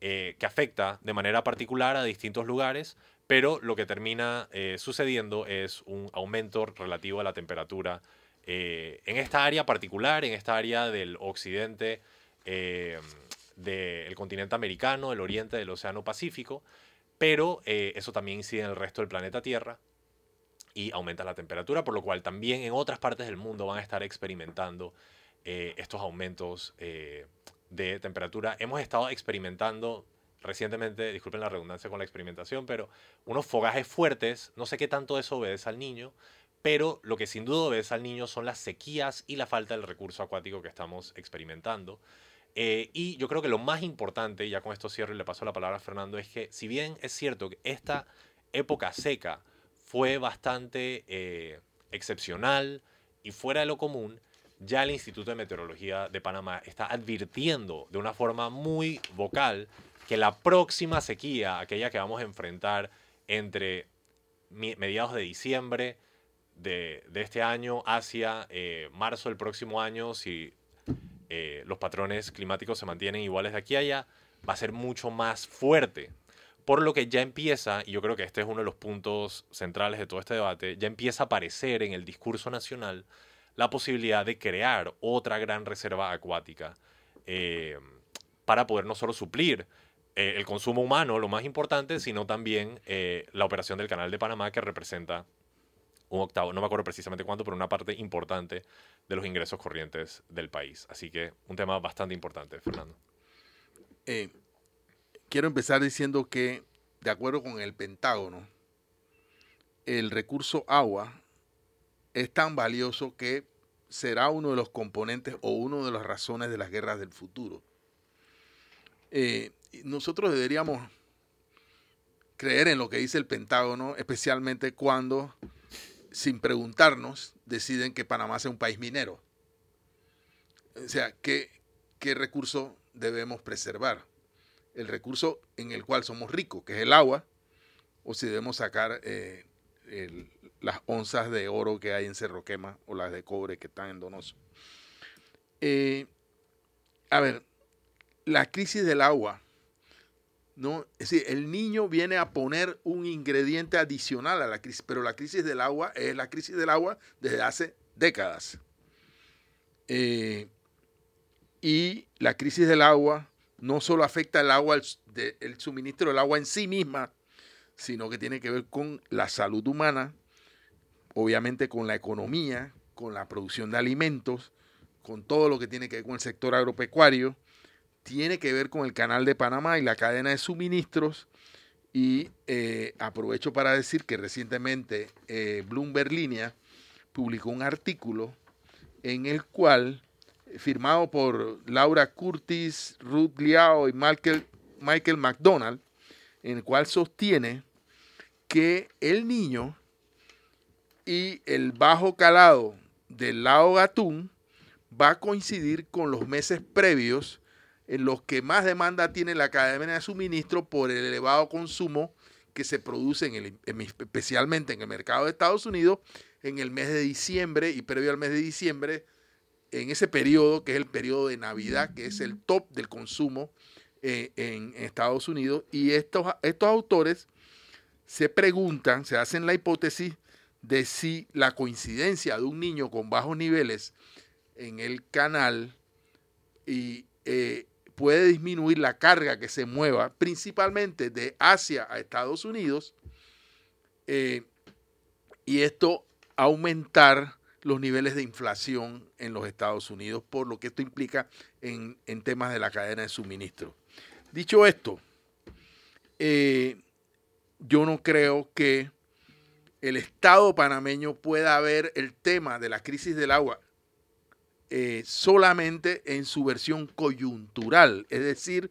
eh, que afecta de manera particular a distintos lugares, pero lo que termina eh, sucediendo es un aumento relativo a la temperatura eh, en esta área particular, en esta área del occidente eh, del continente americano, el oriente del Océano Pacífico, pero eso también incide en el resto del planeta Tierra y aumenta la temperatura, por lo cual también en otras partes del mundo van a estar experimentando estos aumentos de temperatura. Hemos estado experimentando recientemente, disculpen la redundancia con la experimentación, pero unos fogajes fuertes, no sé qué tanto eso obedece al niño, pero lo que sin duda obedece al niño son las sequías y la falta del recurso acuático que estamos experimentando. Eh, y yo creo que lo más importante, ya con esto cierro y le paso la palabra a Fernando, es que si bien es cierto que esta época seca fue bastante eh, excepcional y fuera de lo común, ya el Instituto de Meteorología de Panamá está advirtiendo de una forma muy vocal que la próxima sequía, aquella que vamos a enfrentar entre mediados de diciembre de, de este año hacia eh, marzo del próximo año, si eh, los patrones climáticos se mantienen iguales de aquí a allá, va a ser mucho más fuerte. Por lo que ya empieza, y yo creo que este es uno de los puntos centrales de todo este debate, ya empieza a aparecer en el discurso nacional la posibilidad de crear otra gran reserva acuática eh, para poder no solo suplir eh, el consumo humano, lo más importante, sino también eh, la operación del Canal de Panamá que representa un octavo, no me acuerdo precisamente cuánto, pero una parte importante de los ingresos corrientes del país. Así que un tema bastante importante, Fernando. Eh, quiero empezar diciendo que, de acuerdo con el Pentágono, el recurso agua es tan valioso que será uno de los componentes o una de las razones de las guerras del futuro. Eh, nosotros deberíamos creer en lo que dice el Pentágono, especialmente cuando, sin preguntarnos, deciden que Panamá sea un país minero. O sea, ¿qué, qué recurso debemos preservar? El recurso en el cual somos ricos, que es el agua, o si debemos sacar eh, las onzas de oro que hay en Cerro Quema o las de cobre que están en Donoso. Eh, a ver, la crisis del agua, ¿no? Es decir, el niño viene a poner un ingrediente adicional a la crisis, pero la crisis del agua es la crisis del agua desde hace décadas. Eh, y la crisis del agua no solo afecta el agua, el, de- el suministro del agua en sí misma, sino que tiene que ver con la salud humana, obviamente con la economía, con la producción de alimentos, con todo lo que tiene que ver con el sector agropecuario, tiene que ver con el canal de Panamá y la cadena de suministros. Y eh, aprovecho para decir que recientemente eh, Bloomberg Línea publicó un artículo en el cual, eh, firmado por Laura Curtis, Ruth Liao y Michael, Michael McDonald, en el cual sostiene que el niño y el bajo calado del lago Gatún va a coincidir con los meses previos los que más demanda tiene la cadena de suministro por el elevado consumo que se produce en en- especialmente en el mercado de Estados Unidos en el mes de diciembre y previo al mes de diciembre, en ese periodo que es el periodo de Navidad, que es el top del consumo eh, en, en Estados Unidos. Y estos, estos autores se preguntan, se hacen la hipótesis de si la coincidencia de un niño con bajos niveles en el canal y eh, puede disminuir la carga que se mueva principalmente de Asia a Estados Unidos. eh, y esto aumentar los niveles de inflación en los Estados Unidos, por lo que esto implica en, temas de la cadena de suministro. Dicho esto, eh, yo no creo que el Estado panameño pueda ver el tema de la crisis del agua eh, solamente en su versión coyuntural, es decir,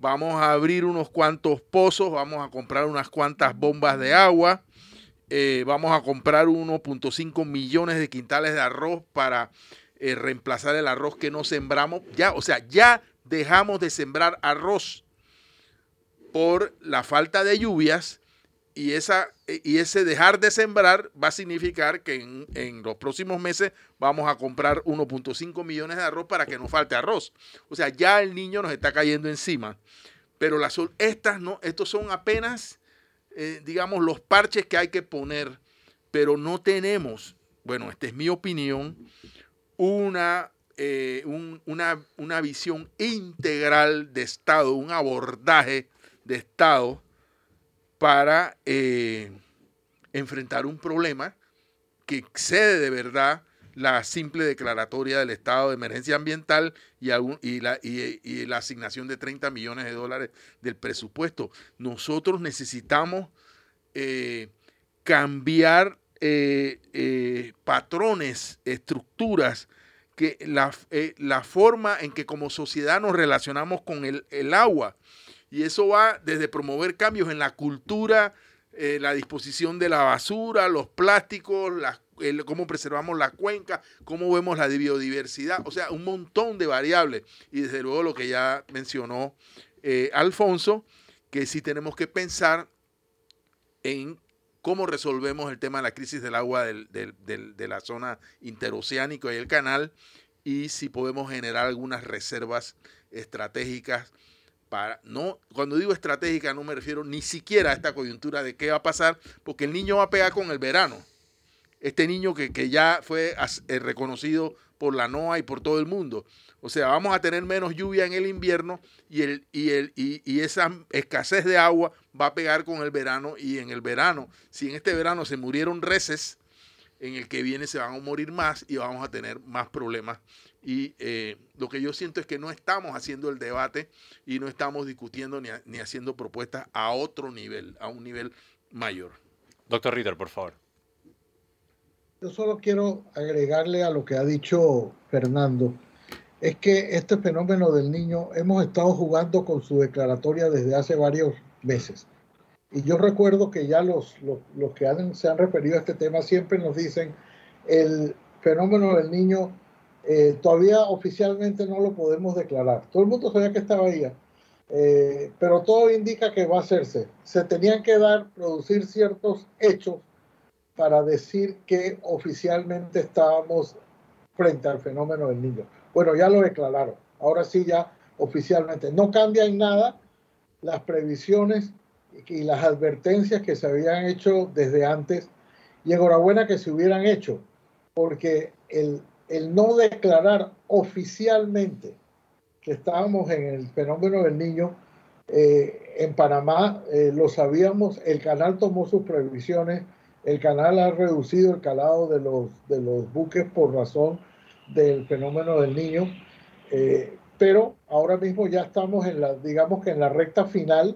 vamos a abrir unos cuantos pozos, vamos a comprar unas cuantas bombas de agua, eh, vamos a comprar 1.5 millones de quintales de arroz para eh, reemplazar el arroz que no sembramos. Ya, o sea, ya dejamos de sembrar arroz por la falta de lluvias y, esa, y ese dejar de sembrar va a significar que en, en los próximos meses vamos a comprar 1.5 millones de arroz para que no falte arroz. O sea, ya el niño nos está cayendo encima. Pero las, estas no, estos son apenas eh, digamos, los parches que hay que poner, pero no tenemos, bueno, esta es mi opinión, una, eh, una, una visión integral de Estado, un abordaje de Estado para eh, enfrentar un problema que excede de verdad la simple declaratoria del estado de emergencia ambiental y, la, asignación de 30 millones de dólares del presupuesto. Nosotros necesitamos eh, cambiar eh, patrones, estructuras, la, forma en que como sociedad nos relacionamos con el agua. Y eso va desde promover cambios en la cultura, la disposición de la basura, los plásticos, cómo preservamos la cuenca, cómo vemos la biodiversidad, o sea, un montón de variables. Y desde luego lo que ya mencionó eh, Alfonso, que sí tenemos que pensar en cómo resolvemos el tema de la crisis del agua de la zona interoceánica y el canal y si podemos generar algunas reservas estratégicas no cuando digo estratégica no me refiero ni siquiera a esta coyuntura de qué va a pasar porque el niño va a pegar con el verano este niño que, ya fue eh, reconocido por la NOAA y por todo el mundo. O sea, vamos a tener menos lluvia en el invierno y, el, y, el, y, esa escasez de agua va a pegar con el verano y en el verano, si en este verano se murieron reses, en el que viene se van a morir más y vamos a tener más problemas. Y eh, lo que yo siento es que no estamos haciendo el debate y no estamos discutiendo ni, ni haciendo propuestas a otro nivel, a un nivel mayor. Doctor Ritter, por favor. Yo solo quiero agregarle a lo que ha dicho Fernando, es que este fenómeno del niño hemos estado jugando con su declaratoria desde hace varios meses. Y yo recuerdo que ya los, los, que se han referido a este tema siempre nos dicen, el fenómeno del niño eh, todavía oficialmente no lo podemos declarar. Todo el mundo sabía que estaba ahí, eh, pero todo indica que va a hacerse. Se tenían que dar, producir ciertos hechos para decir que oficialmente estábamos frente al fenómeno del niño. Bueno, ya lo declararon. Ahora sí, ya oficialmente. No cambian nada las previsiones y las advertencias que se habían hecho desde antes. Y enhorabuena que se hubieran hecho, porque el, el no declarar oficialmente que estábamos en el fenómeno del niño, eh, en Panamá eh, lo sabíamos, el canal tomó sus previsiones el canal ha reducido el calado de los, de los buques por razón del fenómeno del niño, eh, pero ahora mismo ya estamos en la, digamos que en la recta final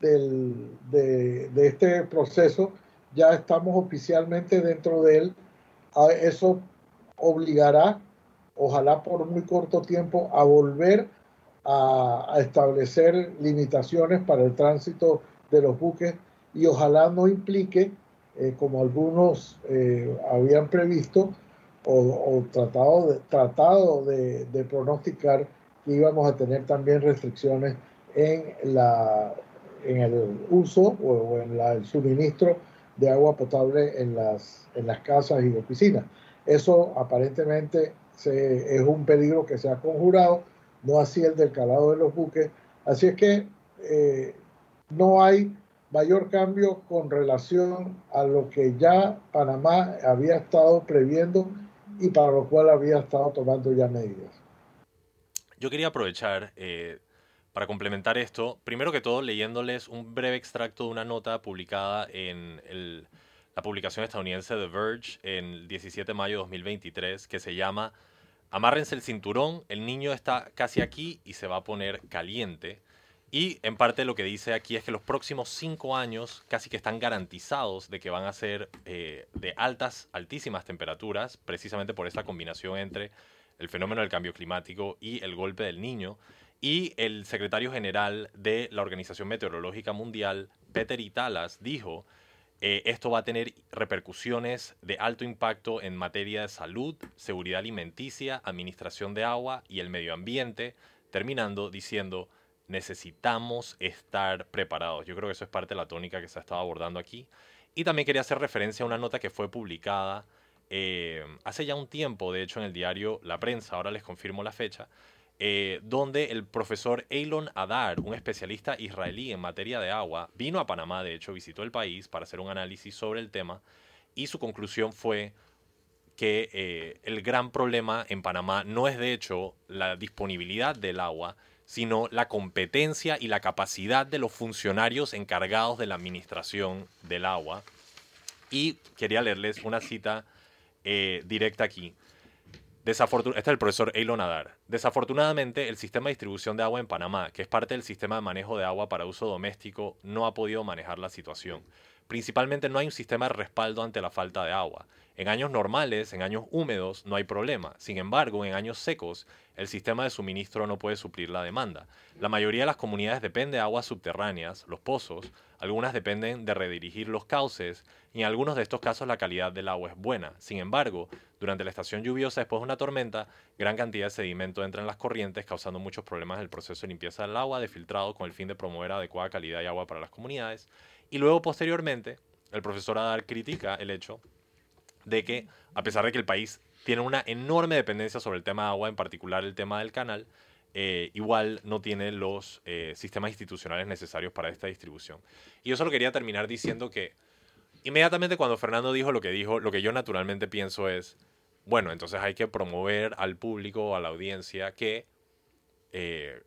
del, de, de, este proceso, ya estamos oficialmente dentro de él. Eso obligará, ojalá por muy corto tiempo, a volver a, establecer limitaciones para el tránsito de los buques y ojalá no implique eh, como algunos eh, habían previsto o, tratado, de, de, pronosticar que íbamos a tener también restricciones en, la, en el uso o, en la, el suministro de agua potable en las, en las casas y oficinas. Eso aparentemente se, es un peligro que se ha conjurado, no así el del calado de los buques. Así es que eh, no hay mayor cambio con relación a lo que ya Panamá había estado previendo y para lo cual había estado tomando ya medidas. Yo quería aprovechar eh, para complementar esto, primero que todo leyéndoles un breve extracto de una nota publicada en el la publicación estadounidense The Verge en el 17 de mayo de 2023 que se llama Amárrense el cinturón, el niño está casi aquí y se va a poner caliente. Y en parte lo que dice aquí es que los próximos cinco años casi que están garantizados de que van a ser eh, de altas, altísimas temperaturas, precisamente por esta combinación entre el fenómeno del cambio climático y el golpe del niño. Y el secretario general de la Organización Meteorológica Mundial, Peter Italas, dijo, eh, esto va a tener repercusiones de alto impacto en materia de salud, seguridad alimenticia, administración de agua y el medio ambiente, terminando diciendo, necesitamos estar preparados. Yo creo que eso es parte de la tónica que se ha estado abordando aquí. Y también quería hacer referencia a una nota que fue publicada eh, hace ya un tiempo, de hecho, en el diario La Prensa, ahora les confirmo la fecha, eh, donde el profesor Eilon Adar, un especialista israelí en materia de agua, vino a Panamá, de hecho, visitó el país para hacer un análisis sobre el tema y su conclusión fue que eh, el gran problema en Panamá no es de hecho la disponibilidad del agua, sino la competencia y la capacidad de los funcionarios encargados de la administración del agua. Y quería leerles una cita eh, directa aquí. Este es el profesor Eilon Nadar. Desafortunadamente, el sistema de distribución de agua en Panamá, que es parte del sistema de manejo de agua para uso doméstico, no ha podido manejar la situación. Principalmente no hay un sistema de respaldo ante la falta de agua. En años normales, en años húmedos, no hay problema. Sin embargo, en años secos, el sistema de suministro no puede suplir la demanda. La mayoría de las comunidades depende de aguas subterráneas, los pozos, algunas dependen de redirigir los cauces y en algunos de estos casos la calidad del agua es buena. Sin embargo, durante la estación lluviosa después de una tormenta, gran cantidad de sedimento entra en las corrientes causando muchos problemas en el proceso de limpieza del agua de filtrado con el fin de promover adecuada calidad de agua para las comunidades. Y luego posteriormente, el profesor Adar critica el hecho de que, a pesar de que el país tiene una enorme dependencia sobre el tema de agua, en particular el tema del canal, eh, igual no tiene los eh, sistemas institucionales necesarios para esta distribución. Y yo solo quería terminar diciendo que inmediatamente cuando Fernando dijo lo que dijo, lo que yo naturalmente pienso es, bueno, entonces hay que promover al público, a la audiencia, que eh,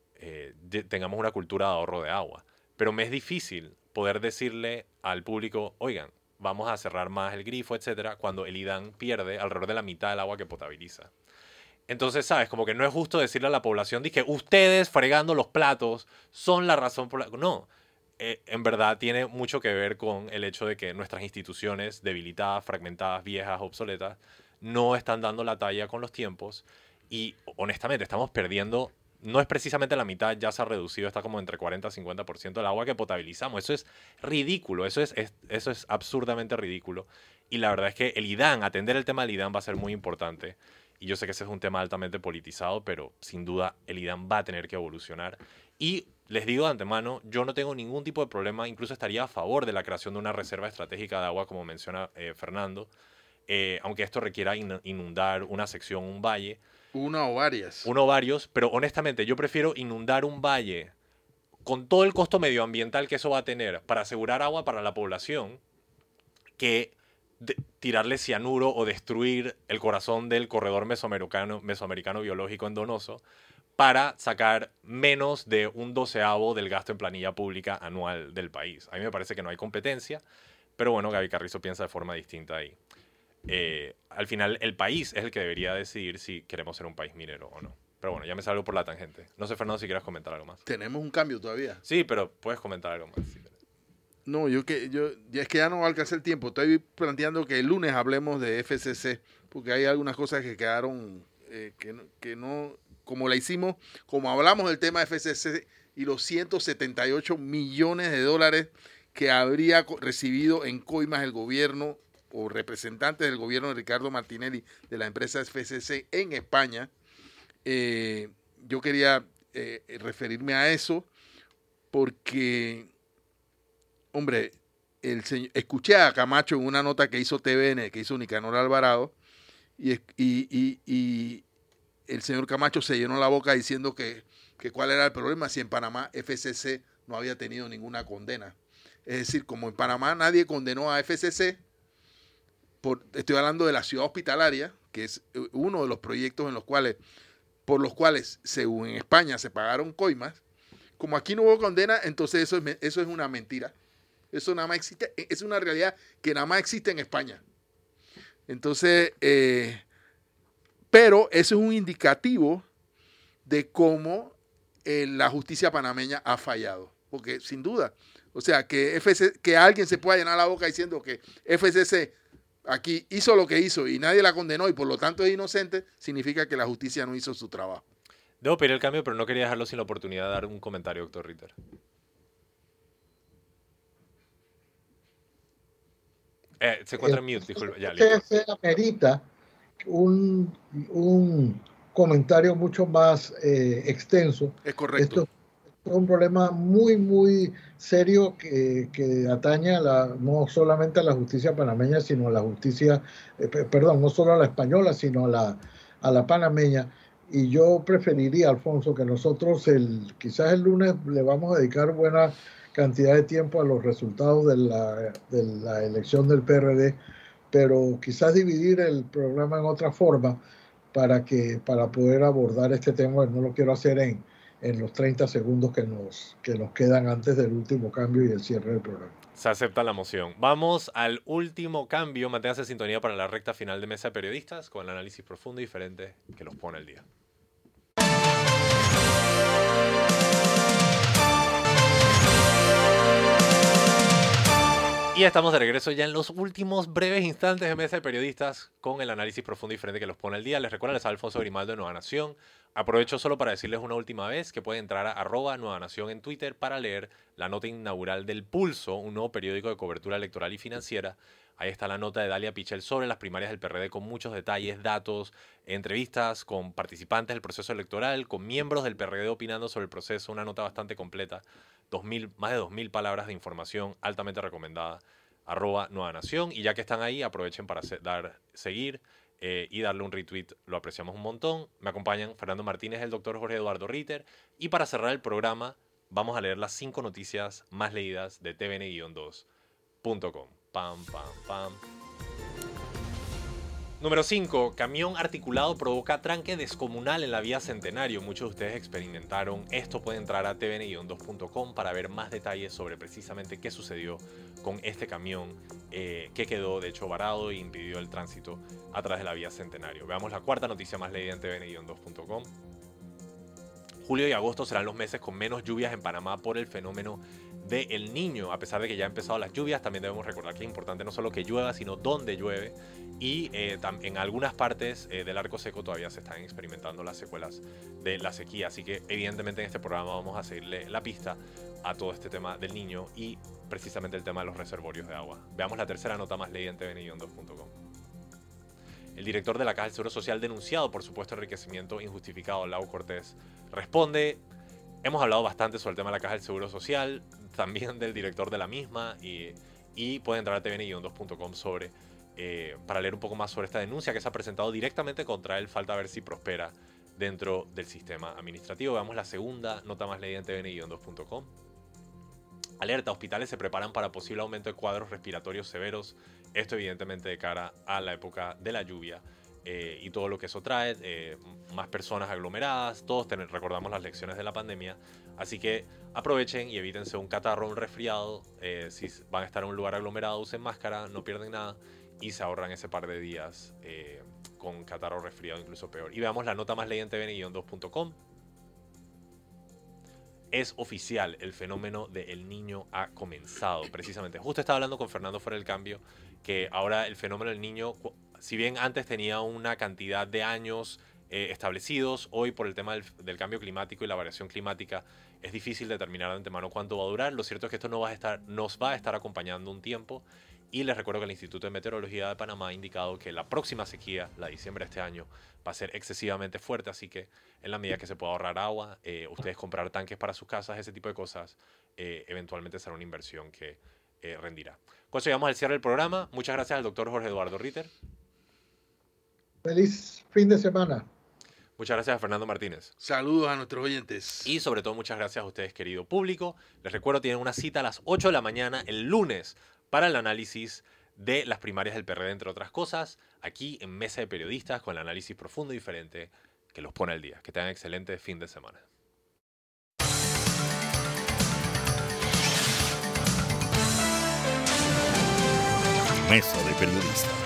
tengamos una cultura de ahorro de agua. Pero me es difícil poder decirle al público, oigan, vamos a cerrar más el grifo, etcétera, cuando el IDAN pierde alrededor de la mitad del agua que potabiliza. Entonces, ¿sabes? Como que no es justo decirle a la población, dije, ustedes fregando los platos son la razón por la... No, eh, en verdad tiene mucho que ver con el hecho de que nuestras instituciones debilitadas, fragmentadas, viejas, obsoletas, no están dando la talla con los tiempos y honestamente estamos perdiendo no es precisamente la mitad, ya se ha reducido, está como entre 40 y 50% del agua que potabilizamos. Eso es ridículo, eso es, eso es absurdamente ridículo. Y la verdad es que el IDAN, atender el tema del IDAN va a ser muy importante. Y yo sé que ese es un tema altamente politizado, pero sin duda el IDAN va a tener que evolucionar. Y les digo de antemano, yo no tengo ningún tipo de problema, incluso estaría a favor de la creación de una reserva estratégica de agua, como menciona eh, Fernando, eh, aunque esto requiera inundar una sección, un valle una o varias. Uno o varios, pero honestamente yo prefiero inundar un valle con todo el costo medioambiental que eso va a tener para asegurar agua para la población que tirarle cianuro o destruir el corazón del corredor mesoamericano, mesoamericano biológico en Donoso para sacar menos de un doceavo del gasto en planilla pública anual del país. A mí me parece que no hay competencia, pero bueno, Gaby Carrizo piensa de forma distinta ahí. Eh, al final el país es el que debería decidir si queremos ser un país minero o no. Pero bueno, ya me salgo por la tangente. No sé, Fernando, si quieres comentar algo más. Tenemos un cambio todavía. Sí, pero puedes comentar algo más. no, yo que yo ya es que ya no va a alcanzar el tiempo. Estoy planteando que el lunes hablemos de FCC, porque hay algunas cosas que quedaron eh, que, que no, como la hicimos, como hablamos del tema FCC y los 178 millones de dólares que habría recibido en coimas el gobierno o representantes del gobierno de Ricardo Martinelli de la empresa FCC en España. Eh, yo quería eh, referirme a eso porque, hombre, el escuché a Camacho en una nota que hizo TVN, que hizo Nicanor Alvarado, y, y, y, el señor Camacho se llenó la boca diciendo que, que cuál era el problema si en Panamá FCC no había tenido ninguna condena. Es decir, como en Panamá nadie condenó a FCC, estoy hablando de la ciudad hospitalaria, que es eh, uno de los proyectos en los cuales, por los cuales, según en España, se pagaron coimas. Como aquí no hubo condena, entonces eso es, eso es una mentira. Eso nada más existe, e, es una realidad que nada más existe en España. Entonces, eh, pero eso es un indicativo de cómo eh, la justicia panameña ha fallado. Porque sin duda, o sea, que, que alguien se pueda llenar la boca diciendo que FCC aquí hizo lo que hizo y nadie la condenó y por lo tanto es inocente, significa que la justicia no hizo su trabajo. Debo pedir el cambio, pero no quería dejarlo sin la oportunidad de dar un comentario, doctor Ritter. Eh, se encuentra en mute, disculpe. Ya, se amerita un, un, comentario mucho más eh, extenso. Es correcto. Esto un problema muy, muy serio que, que atañe a la, no solamente a la justicia panameña, sino a la justicia, eh, perdón, no solo a la española, sino a la, a la panameña. Y yo preferiría, Alfonso, que nosotros el, quizás el lunes le vamos a dedicar buena cantidad de tiempo a los resultados de la, de la elección del PRD, pero quizás dividir el programa en otra forma para, que, para poder abordar este tema. No lo quiero hacer en, en los 30 segundos que nos, que nos quedan antes del último cambio y el cierre del programa. Se acepta la moción. Vamos al último cambio. Manténgase en sintonía para la recta final de Mesa de Periodistas con el análisis profundo y diferente que los pone el día. Y estamos de regreso ya en los últimos breves instantes de Mesa de Periodistas con el análisis profundo y diferente que los pone el día. Les recuerdo, les Alfonso Grimaldo de Nueva Nación. Aprovecho solo para decirles una última vez que pueden entrar a arroba Nueva Nación en Twitter para leer la nota inaugural del Pulso, un nuevo periódico de cobertura electoral y financiera. Ahí está la nota de Dalia Pichel sobre las primarias del PRD con muchos detalles, datos, entrevistas con participantes del proceso electoral, con miembros del PRD opinando sobre el proceso, una nota bastante completa, 2000, más de 2.000 palabras de información altamente recomendada, arroba Nueva Nación. Y ya que están ahí, aprovechen para dar, seguir, eh, y darle un retweet. Lo apreciamos un montón. Me acompañan Fernando Martínez, el doctor Jorge Eduardo Ritter. Y para cerrar el programa, vamos a leer las cinco noticias más leídas de tvn-2.com. Pam, pam, pam. Número 5. Camión articulado provoca tranque descomunal en la vía Centenario. Muchos de ustedes experimentaron. Esto puede entrar a tvn-2.com para ver más detalles sobre precisamente qué sucedió con este camión eh, que quedó de hecho varado e impidió el tránsito a través de la vía Centenario. Veamos la cuarta noticia más leída en tvn-2.com. Julio y agosto serán los meses con menos lluvias en Panamá por el fenómeno del El Niño. A pesar de que ya han empezado las lluvias, también debemos recordar que es importante no solo que llueva, sino dónde llueve. Y eh, en algunas partes eh, del arco seco todavía se están experimentando las secuelas de la sequía. Así que evidentemente en este programa vamos a seguirle la pista a todo este tema del niño y precisamente el tema de los reservorios de agua. Veamos la tercera nota más leída en tvn2.com. El director de la Caja del Seguro Social denunciado por supuesto enriquecimiento injustificado, Lau Cortés, responde, hemos hablado bastante sobre el tema de la Caja del Seguro Social, también del director de la misma y, y pueden entrar a tvn-2.com sobre eh, para leer un poco más sobre esta denuncia que se ha presentado directamente contra él. Falta ver si prospera dentro del sistema administrativo. Veamos la segunda nota más leída en tvn-2.com. Alerta, hospitales se preparan para posible aumento de cuadros respiratorios severos. Esto evidentemente de cara a la época de la lluvia eh, y todo lo que eso trae. Eh, más personas aglomeradas, todos recordamos las lecciones de la pandemia. Así que aprovechen y evítense un catarro, un resfriado. si van a estar en un lugar aglomerado, usen máscara, no pierden nada y se ahorran ese par de días eh, con catarro resfriado, incluso peor. Y veamos la nota más leída en tvn-2.com. Es oficial, el fenómeno del niño ha comenzado. Precisamente, justo estaba hablando con Fernando fuera del cambio, que ahora el fenómeno del niño, si bien antes tenía una cantidad de años eh, establecidos, hoy por el tema del, cambio climático y la variación climática es difícil determinar de antemano cuánto va a durar. Lo cierto es que esto nos va a estar acompañando un tiempo y les recuerdo que el Instituto de Meteorología de Panamá ha indicado que la próxima sequía, la de diciembre de este año, va a ser excesivamente fuerte, así que en la medida que se pueda ahorrar agua, eh, ustedes comprar tanques para sus casas, ese tipo de cosas, eh, eventualmente será una inversión que eh, rendirá. Con eso llegamos al cierre del programa. Muchas gracias al doctor Jorge Eduardo Ritter. Feliz fin de semana. Muchas gracias a Fernando Martínez. Saludos a nuestros oyentes. Y sobre todo muchas gracias a ustedes, querido público. Les recuerdo, tienen una cita a las 8 de la mañana el lunes para el análisis de las primarias del PRD, entre otras cosas, aquí en Mesa de Periodistas con el análisis profundo y diferente que los pone al día. Que tengan excelente fin de semana. Mesa de Periodistas.